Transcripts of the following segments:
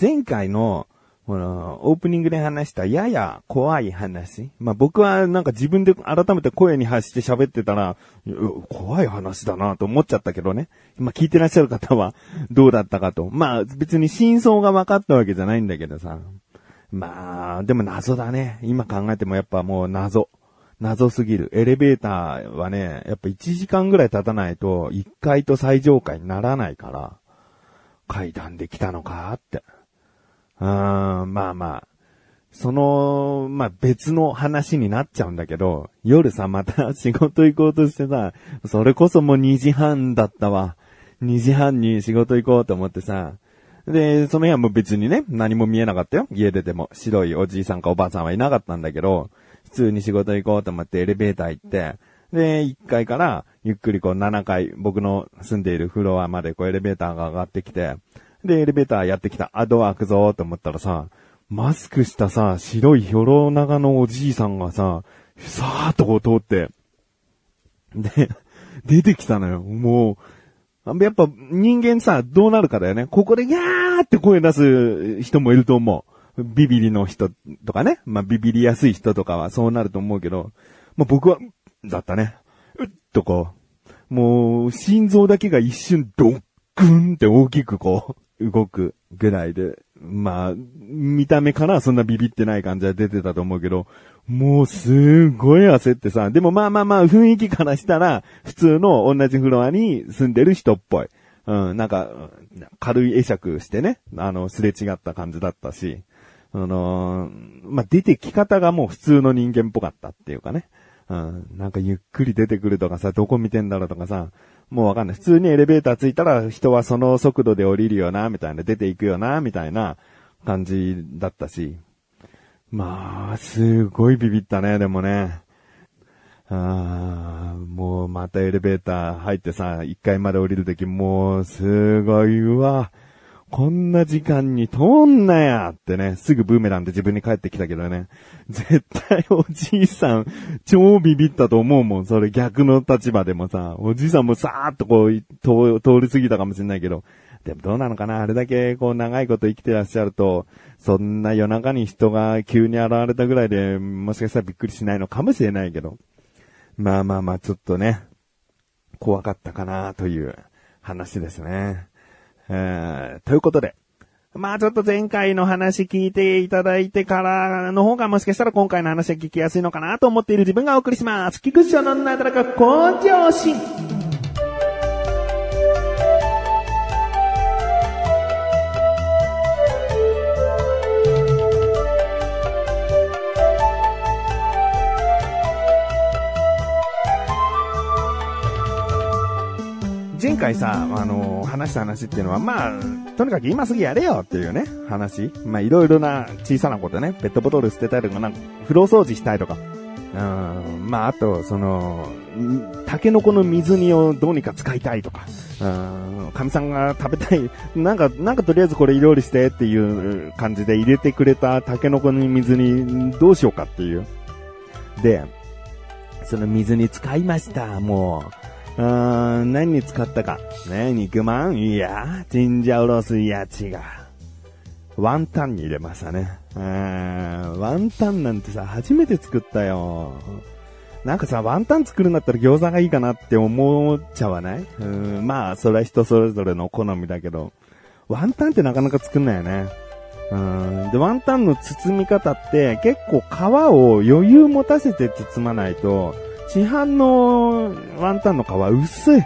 前回の、この、オープニングで話したやや怖い話。まあ、僕はなんか自分で改めて声に発して喋ってたら、怖い話だなと思っちゃったけどね。ま、聞いてらっしゃる方はどうだったかと。まあ、別に真相が分かったわけじゃないんだけどさ。まあ、でも謎だね。今考えてもやっぱもう謎。謎すぎる。エレベーターはね、やっぱ1時間ぐらい経たないと、1階と最上階にならないから、階段で来たのかって。うーん、まあまあ。その、まあ別の話になっちゃうんだけど、夜さ、また仕事行こうとしてさ、それこそもう2時半だったわ。2時半に仕事行こうと思ってさ、で、その日はも別にね、何も見えなかったよ。家出ても。白いおじいさんかおばあさんはいなかったんだけど、普通に仕事行こうと思ってエレベーター行って、で、1階からゆっくりこう7階、僕の住んでいるフロアまでこうエレベーターが上がってきて、で、エレベーターやってきた。あ、ドア開くぞーと思ったらさ、マスクしたさ、白いヒョロ長のおじいさんがさ、さーっとこう通って、で、出てきたのよ。もう、やっぱ人間さ、どうなるかだよね。ここでギャーって声出す人もいると思う。ビビリの人とかね。まあ、ビビりやすい人とかはそうなると思うけど、まあ、僕は、だったね。うっとこう、もう、心臓だけが一瞬ドックンって大きくこう、動くぐらいで、まあ、見た目からそんなビビってない感じは出てたと思うけど、もうすごい焦ってさ、でもまあまあまあ雰囲気からしたら、普通の同じフロアに住んでる人っぽい。うん、なんか、軽い会釈してね、あの、すれ違った感じだったし、あのーまあ、出てき方がもう普通の人間っぽかったっていうかね。うん、なんかゆっくり出てくるとかさ、どこ見てんだろうとかさ、もうわかんない。普通にエレベーター着いたら人はその速度で降りるよな、みたいな、出ていくよな、みたいな感じだったし。まあ、すごいビビったね、でもね。ああもうまたエレベーター入ってさ、1階まで降りるときもうすごいわ。こんな時間に通んなやってね、すぐブーメランで自分に帰ってきたけどね。絶対おじいさん、超ビビったと思うもん。それ逆の立場でもさ、おじいさんもさーっとこう、通り過ぎたかもしれないけど。でもどうなのかな？あれだけこう長いこと生きてらっしゃると、そんな夜中に人が急に現れたぐらいで、もしかしたらびっくりしないのかもしれないけど。まあまあまあ、ちょっとね、怖かったかなという話ですね。えということで、まあちょっと前回の話聞いていただいてからの方がもしかしたら今回の話は聞きやすいのかなと思っている自分がお送りします。菊池のなだらか向上心。回さ、あの話した話っていうのは、まあ、とにかく今すぐやれよっていうね、話。まあ、いろいろな小さなことね、ペットボトル捨てたりとか、なんか、風呂掃除したいとか。うん、まあ、あと、その、タケノコの水煮をどうにか使いたいとか。うん、神さんが食べたい、なんか、なんかとりあえずこれ料理してっていう感じで入れてくれたタケノコの水煮どうしようかっていう。で、その水に使いました、もうう。ん、何に使ったか。ね、肉まんいや、チンジャオロースいや、違う。ワンタンに入れましたね。うん、ワンタンなんてさ、初めて作ったよ。なんかさ、ワンタン作るんだったら餃子がいいかなって思っちゃわない？うん、まあ、それは人それぞれの好みだけど、ワンタンってなかなか作んないよね。うん。で、ワンタンの包み方って結構皮を余裕持たせて包まないと、市販のワンタンの皮薄い。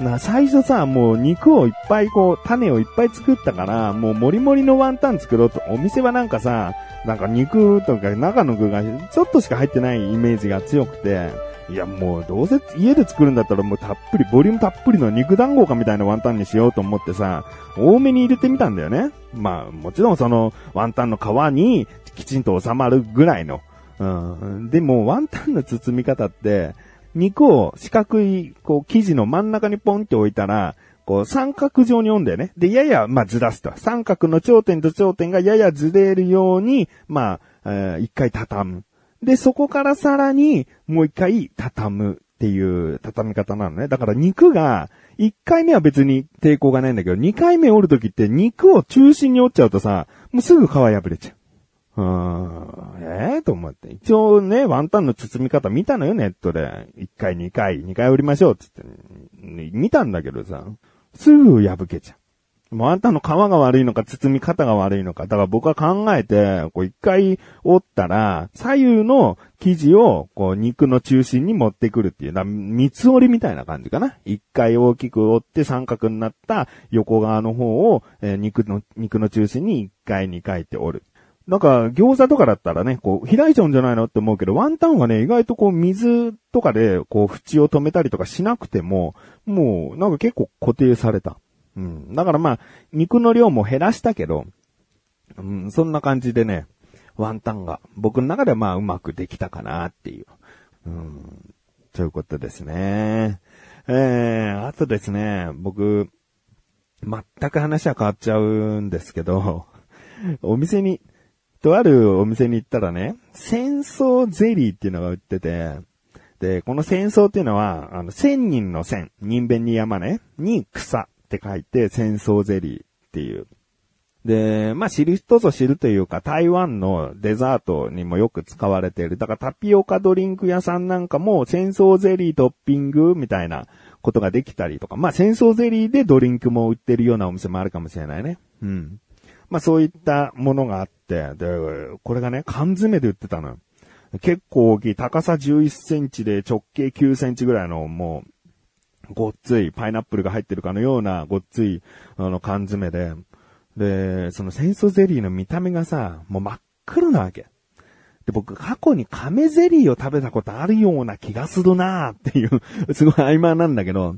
な、最初さ、もう肉をいっぱいこう、種をいっぱい作ったから、もうもりもりのワンタン作ろうと、お店はなんかさ、なんか肉とか中の具がちょっとしか入ってないイメージが強くて、いやもうどうせ家で作るんだったらもうたっぷり、ボリュームたっぷりの肉団子かみたいなワンタンにしようと思ってさ、多めに入れてみたんだよね。まあもちろんそのワンタンの皮にきちんと収まるぐらいの。うん。でもワンタンの包み方って、肉を四角い、こう、生地の真ん中にポンって置いたら、こう、三角状に折んだよね。で、やや、まあ、ずらすと。三角の頂点と頂点がややずれるように、まあ、えー一回畳む。で、そこからさらに、もう一回畳むっていう畳み方なのね。だから肉が、1回目は別に抵抗がないんだけど、2回目折るときって肉を中心に折っちゃうとさ、もうすぐ皮破れちゃう。うーん、ええー、と思って。一応ね、ワンタンの包み方見たのよ、ネットで。1回、2回、2回折りましょう、つって、ね見たんだけどさ、すぐ破けちゃう。もうあんたの皮が悪いのか、包み方が悪いのか。だから僕は考えて、こう一回折ったら、左右の生地を、こう肉の中心に持ってくるっていう、だ三つ折りみたいな感じかな。一回大きく折って三角になった横側の方を、えー、肉の、肉の中心に一回二回って折る。なんか、餃子とかだったらね、こう、開いちゃうんじゃないのって思うけど、ワンタンはね、意外とこう、水とかで、こう、縁を止めたりとかしなくても、もう、なんか結構固定された。うん。だからまあ、肉の量も減らしたけど、うん、そんな感じでね、ワンタンが、僕の中ではまあ、うまくできたかなっていう。うん。ということですね。えー、あとですね、僕、全く話は変わっちゃうんですけど、お店に、とあるお店に行ったらね、戦争ゼリーっていうのが売ってて、で、この戦争っていうのは、あの、千人の千、人弁に山ね、に草って書いて、戦争ゼリーっていう。で、まあ、知る人ぞ知るというか、台湾のデザートにもよく使われている。だからタピオカドリンク屋さんなんかも戦争ゼリートッピングみたいなことができたりとか、まあ、戦争ゼリーでドリンクも売ってるようなお店もあるかもしれないね。うん。まあ、そういったものがあって、で、これがね、缶詰で売ってたの。結構大きい、高さ11センチで直径9センチぐらいの、もう、ごっつい、パイナップルが入ってるかのようなごっつい、あの、缶詰で、で、その戦争ゼリーの見た目がさ、もう真っ黒なわけ。で、僕、過去に亀ゼリーを食べたことあるような気がするなーっていう すごい曖昧なんだけど、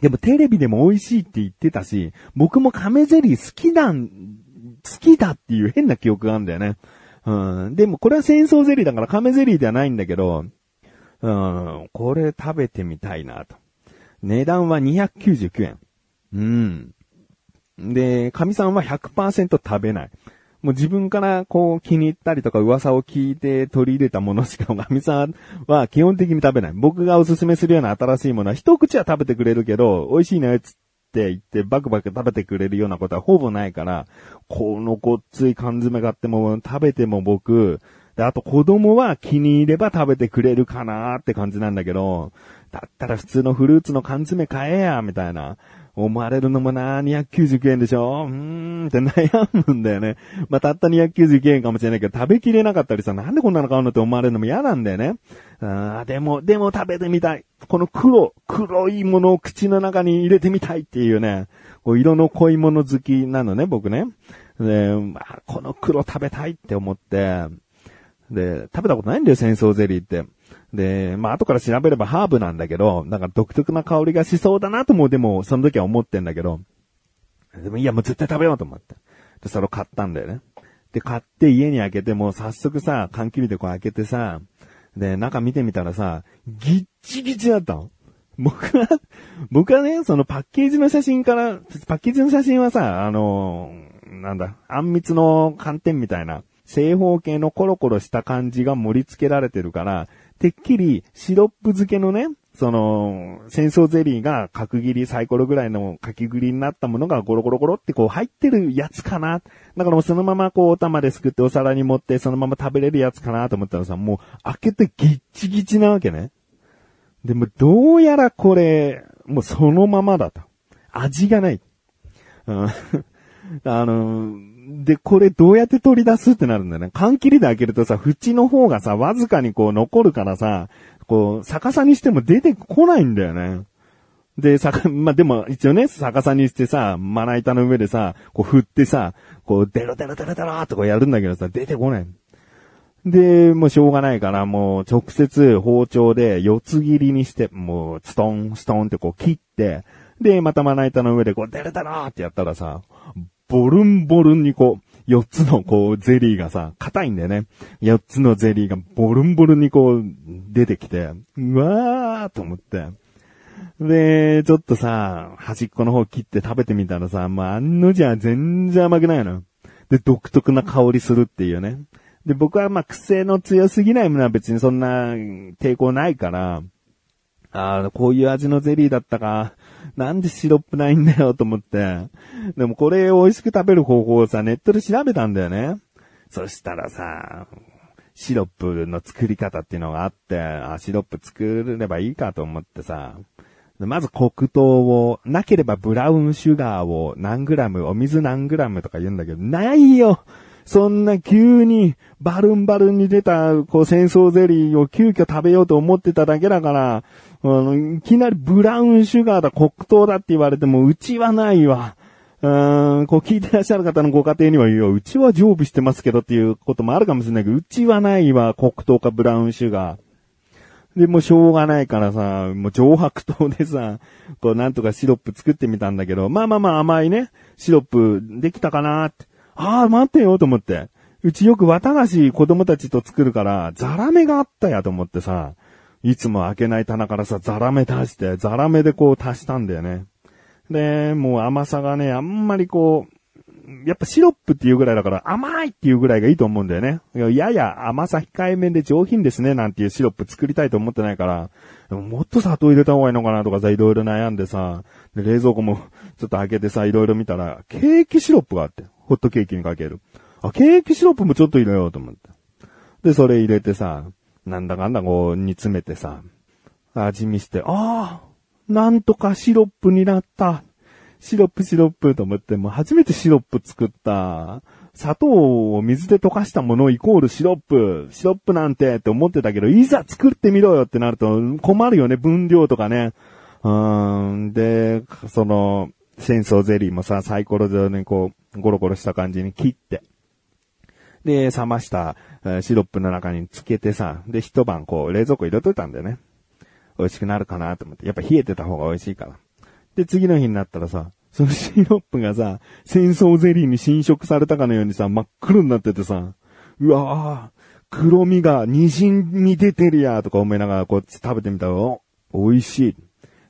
でもテレビでも美味しいって言ってたし、僕も亀ゼリー好きなん、好きだっていう変な記憶があるんだよね。うん。でもこれは戦争ゼリーだから亀ゼリーではないんだけど、うん、これ食べてみたいなと。値段は299円。うん。で、神さんは100%食べない。もう自分からこう気に入ったりとか噂を聞いて取り入れたものしか神さんは基本的に食べない。僕がおすすめするような新しいものは一口は食べてくれるけど、美味しいねつって言ってバクバク食べてくれるようなことはほぼないから、このごっつい缶詰買っても食べても僕、で、あと子供は気に入れば食べてくれるかなって感じなんだけど、だったら普通のフルーツの缶詰買えや、みたいな。思われるのもな、299円でしょ？うーんって悩むんだよね。まあ、たった299円かもしれないけど、食べきれなかったりさ、なんでこんなの買うのって思われるのも嫌なんだよね。あでも、でも食べてみたい。この黒、黒いものを口の中に入れてみたいっていうね、こう色の濃いもの好きなのね、僕ね。で、まあ、この黒食べたいって思って、で、食べたことないんだよ、戦争ゼリーって。で、まあ後から調べればハーブなんだけど、なんか独特な香りがしそうだなともでもその時は思ってんだけど、でもいやもう絶対食べようと思って。で、それを買ったんだよね。で、買って家に開けてもう早速さ、缶切りでこう開けてさ、で、中見てみたらさ、ギッチギチだったの。僕は、僕はね、そのパッケージの写真から、パッケージの写真はさ、あのなんだ、あんみつの寒天みたいな、正方形のコロコロした感じが盛り付けられてるから、てっきりシロップ漬けのね、その、戦争ゼリーが角切りサイコロぐらいのかき切りになったものがゴロゴロゴロってこう入ってるやつかな。だからもうそのままこうお玉ですくってお皿に盛ってそのまま食べれるやつかなと思ったらさ、もう開けてギッチギチなわけね。でもどうやらこれ、もうそのままだと。味がない。うん、あの、で、これどうやって取り出すってなるんだよね。缶切りで開けるとさ、縁の方がさ、わずかにこう残るからさ、こう、逆さにしても出てこないんだよね。で、逆、まあ、でも一応ね、逆さにしてさ、まな板の上でさ、こう振ってさ、こう、デロデロデロデロってこうやるんだけどさ、出てこない。で、もうしょうがないから、もう直接包丁で四つ切りにして、もう、ストン、ストンってこう切って、で、またまな板の上でこう、デロデロってやったらさ、ボルンボルンにこう、四つのこう、ゼリーがさ、硬いんだよね。四つのゼリーがボルンボルンにこう、出てきて、うわーと思って。で、ちょっとさ、端っこの方切って食べてみたらさ、まあ、案のじゃ全然甘くないの。で、独特な香りするっていうね。で、僕はまあ、癖の強すぎないものは別にそんな抵抗ないから、ああ、こういう味のゼリーだったか。なんでシロップないんだよと思って。でもこれ美味しく食べる方法をさ、ネットで調べたんだよね。そしたらさ、シロップの作り方っていうのがあって、あ、シロップ作ればいいかと思ってさ、まず黒糖を、なければブラウンシュガーを何グラム、お水何グラムとか言うんだけど、ないよそんな急にバルンバルンに出た、こう戦争ゼリーを急遽食べようと思ってただけだから、あの、いきなりブラウンシュガーだ、黒糖だって言われても、うちはないわ。うん、こう聞いてらっしゃる方のご家庭には、いや、うちは常備してますけどっていうこともあるかもしれないけど、うちはないわ、黒糖かブラウンシュガー。で、もうしょうがないからさ、もう上白糖でさ、こうなんとかシロップ作ってみたんだけど、まあまあまあ甘いね、シロップできたかなって。ああ、待ってよと思って。うちよく綿菓子子供たちと作るから、ザラメがあったやと思ってさ、いつも開けない棚からさ、ザラメ足して、ザラメでこう足したんだよね。で、もう甘さがね、あんまりこう、やっぱシロップっていうぐらいだから甘いっていうぐらいがいいと思うんだよね。やや甘さ控えめで上品ですねなんていうシロップ作りたいと思ってないから、ももっと砂糖入れた方がいいのかなとかさ、いろいろ悩んでさ、で冷蔵庫もちょっと開けてさ、いろいろ見たら、ケーキシロップがあって、ホットケーキにかける。あ、ケーキシロップもちょっと入れようと思って。で、それ入れてさ、なんだかんだこう煮詰めてさ、味見して、ああ、なんとかシロップになった。シロップシロップと思って、もう初めてシロップ作った。砂糖を水で溶かしたものイコールシロップ。シロップなんてって思ってたけど、いざ作ってみろよってなると困るよね、分量とかね。うーん。で、その、戦争ゼリーもさ、サイコロ状にこう、ゴロゴロした感じに切って。で、冷ましたシロップの中につけてさ、で、一晩こう、冷蔵庫入れといたんだよね。美味しくなるかなと思って。やっぱ冷えてた方が美味しいから。で、次の日になったらさ、そのシロップがさ、戦争ゼリーに侵食されたかのようにさ、真っ黒になっててさ、うわぁ、黒みが滲み出てるやとか思いながらこう食べてみたら、お、美味しい。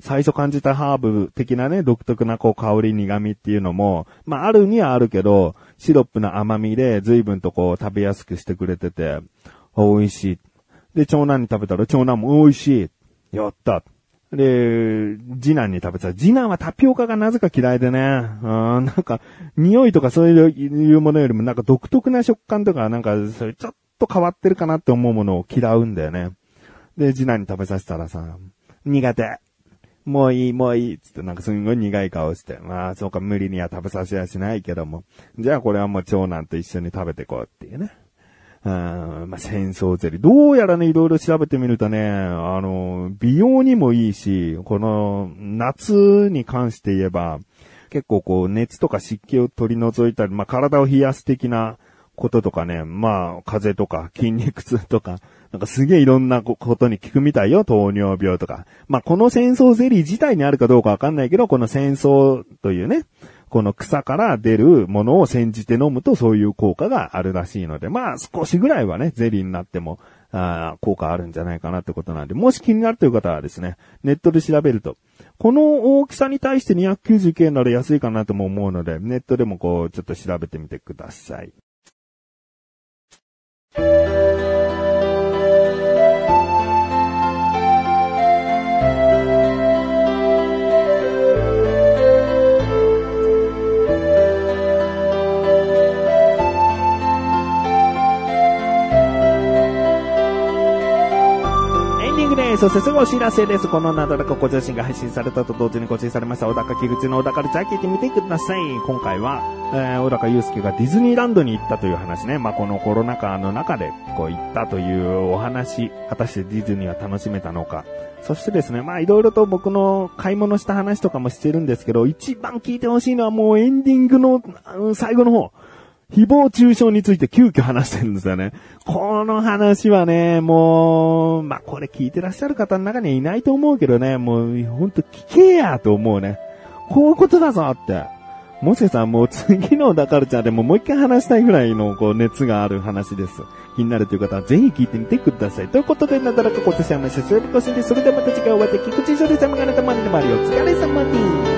最初感じたハーブ的なね、独特なこう香り苦味っていうのも、まああるにはあるけど、シロップの甘みで随分とこう食べやすくしてくれてて、美味しい。で、長男に食べたら長男も美味しい。やった。で、次男に食べたら、次男はタピオカがなぜか嫌いでね、うん、なんか、匂いとかそういうものよりもなんか独特な食感とか、なんか、それちょっと変わってるかなって思うものを嫌うんだよね。で、次男に食べさせたらさ、苦手。もういい、もういい、つってなんかすんごい苦い顔して。まあ、そうか、無理には食べさせやしないけども。じゃあこれはもう長男と一緒に食べてこうっていうね。うん、まあ、戦争ゼリー。どうやらね、いろいろ調べてみるとね、あの、美容にもいいし、この、夏に関して言えば、結構こう、熱とか湿気を取り除いたり、まあ、体を冷やす的なこととかね、まあ、風邪とか筋肉痛とか、なんかすげえいろんなことに効くみたいよ、糖尿病とか。まあ、この戦争ゼリー自体にあるかどうかわかんないけど、この戦争というね、この草から出るものを煎じて飲むとそういう効果があるらしいので、まあ少しぐらいはね、ゼリーになっても、あ効果あるんじゃないかなってことなんで、もし気になるという方はですね、ネットで調べると、この大きさに対して299円なら安いかなとも思うので、ネットでもこう、ちょっと調べてみてください。ディングです。そしてすぐお知らせです。このなだらかご自身が配信されたと同時に更新されました、小高木口の小高ルチャー聞いてみてください。今回は、えー、小高祐介がディズニーランドに行ったという話ね。まあ、このコロナ禍の中で、こう行ったというお話、果たしてディズニーは楽しめたのか。そしてですね、まあ、いろいろと僕の買い物した話とかもしてるんですけど、一番聞いてほしいのはもうエンディングの、あの最後の方。誹謗中傷について急遽話してるんですよね。この話はね、もう、まあ、これ聞いてらっしゃる方の中にはいないと思うけどね、もう、ほんと聞けやと思うね。こういうことだぞって。もしかしたらもう次のダカルチャーでももう一回話したいぐらいのこう熱がある話です。気になるという方はぜひ聞いてみてください。ということで、なだらか今年はまし、それではまた次回お会いできくちしょでさまがなたまりのまりお疲れ様です。